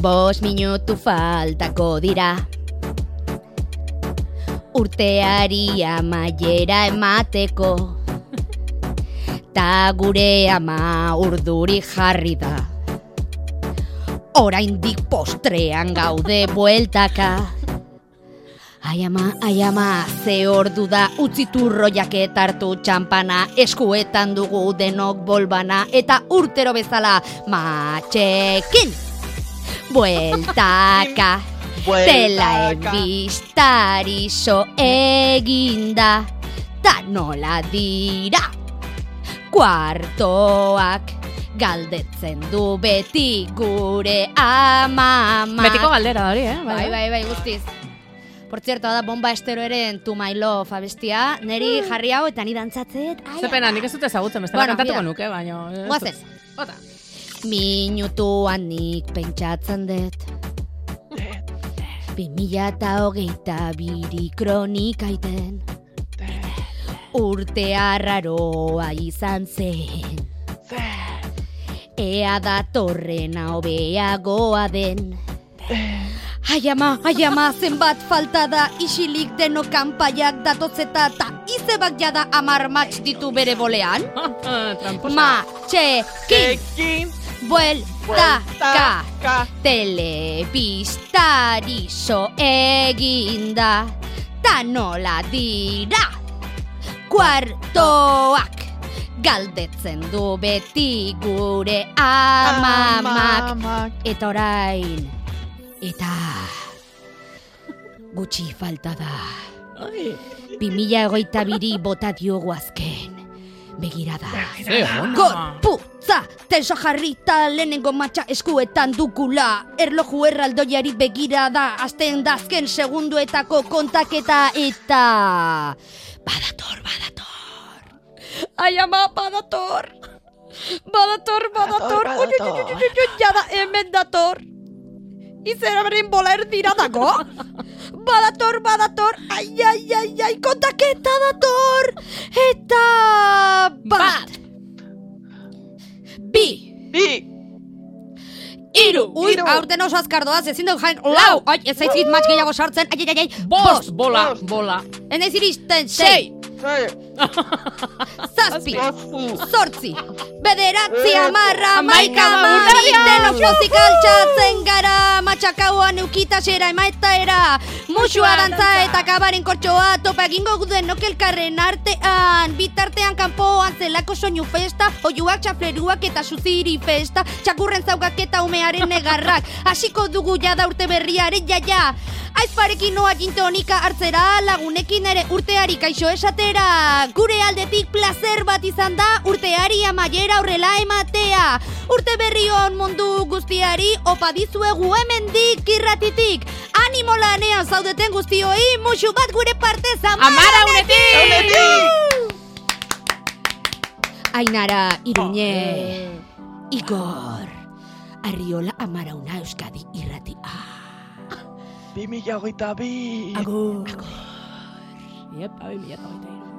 Bos minutu faltako dira. Urteari amaiera emateko Ta gure ama urduri jarri da. Oraindik postrean gaude bueltaka. Ai ama, ai ama, ze ordu da utziturro jaket hartu txampana Eskuetan dugu denok bolbana Eta urtero bezala matxekin Bueltaka Tela ebistari so eginda Ta nola dira Kuartoak Galdetzen du beti gure amama Betiko galdera hori, eh? Bai, bai, bai, guztiz. Por cierto, da bomba esteroeren To My Love abestia, neri jarri hau eta ni dantzatzet. Ai, Ze pena, nik ez dut ezagutzen, bestela Bueno, kantatuko nuke, Goazen. dut. Bota. Minutuan nik pentsatzen dut. Bi mila eta hogeita biri kronikaiten. Urte arraroa izan zen. Ea datorrena hobeagoa den. Ai ama, ai ama, zenbat falta da isilik deno kanpaiak datotzeta eta izebak jada amar match ditu bere bolean. Tramposa. Matxekin, Ekin, bueltaka, ka. telebistari so eginda, ta nola dira, kuartoak, galdetzen du beti gure amamak, eta orain, eta gutxi falta da. Ai, 2022 bota diogu azken. Begirada. ze Gorputza, tenso jarrita lehenengo matxa eskuetan dukula. Erloju erraldoiari begirada, azten da azken segunduetako kontaketa eta... Badator, badator. Ai ama, badator. Badator, badator. Badator, jada hemen dator. Izera beren bola erdira dago. Badator, badator, ai, ai, ai, ai, kontaketa dator. Eta... Ui, Hiru. aurten oso azkar doaz, ezin dugu jain. Lau. Ai, ez zaizkit match gehiago sartzen. Ai, ai, ai, ai. Bost, bola, Bost. bola. Ez naiz iristen. Sei. sei, Zazpi. Zortzi. Bederatzi amarra, maika, hamabi, mami, urtera deno dira. pozik altxatzen gara, matxakauan eukitasera emaetaera, musua dantza eta kabaren kortxoa, topa egingo guden elkarren artean, bitartean kanpoan zelako soinu festa, oiuak txafleruak eta suziri festa, txakurren zaugak eta umearen negarrak, hasiko dugu jada urte berriaren jaia, Aizparekin noa jintonika hartzera, lagunekin ere urteari kaixo esatera. Gure aldetik placer bat izan da, urteari amaiera horrela ematea. Urte berri on mundu guztiari, opa dizuegu hemendik irratitik. Animo lanean zaudeten guztioi, musu bat gure partez Amara unetik! unetik! Ainara, Iruñe, Igor, Arriola Amarauna Euskadi irrati. Bi mila hogeita bi. Agur. Iepa, bi mila eta hogeita.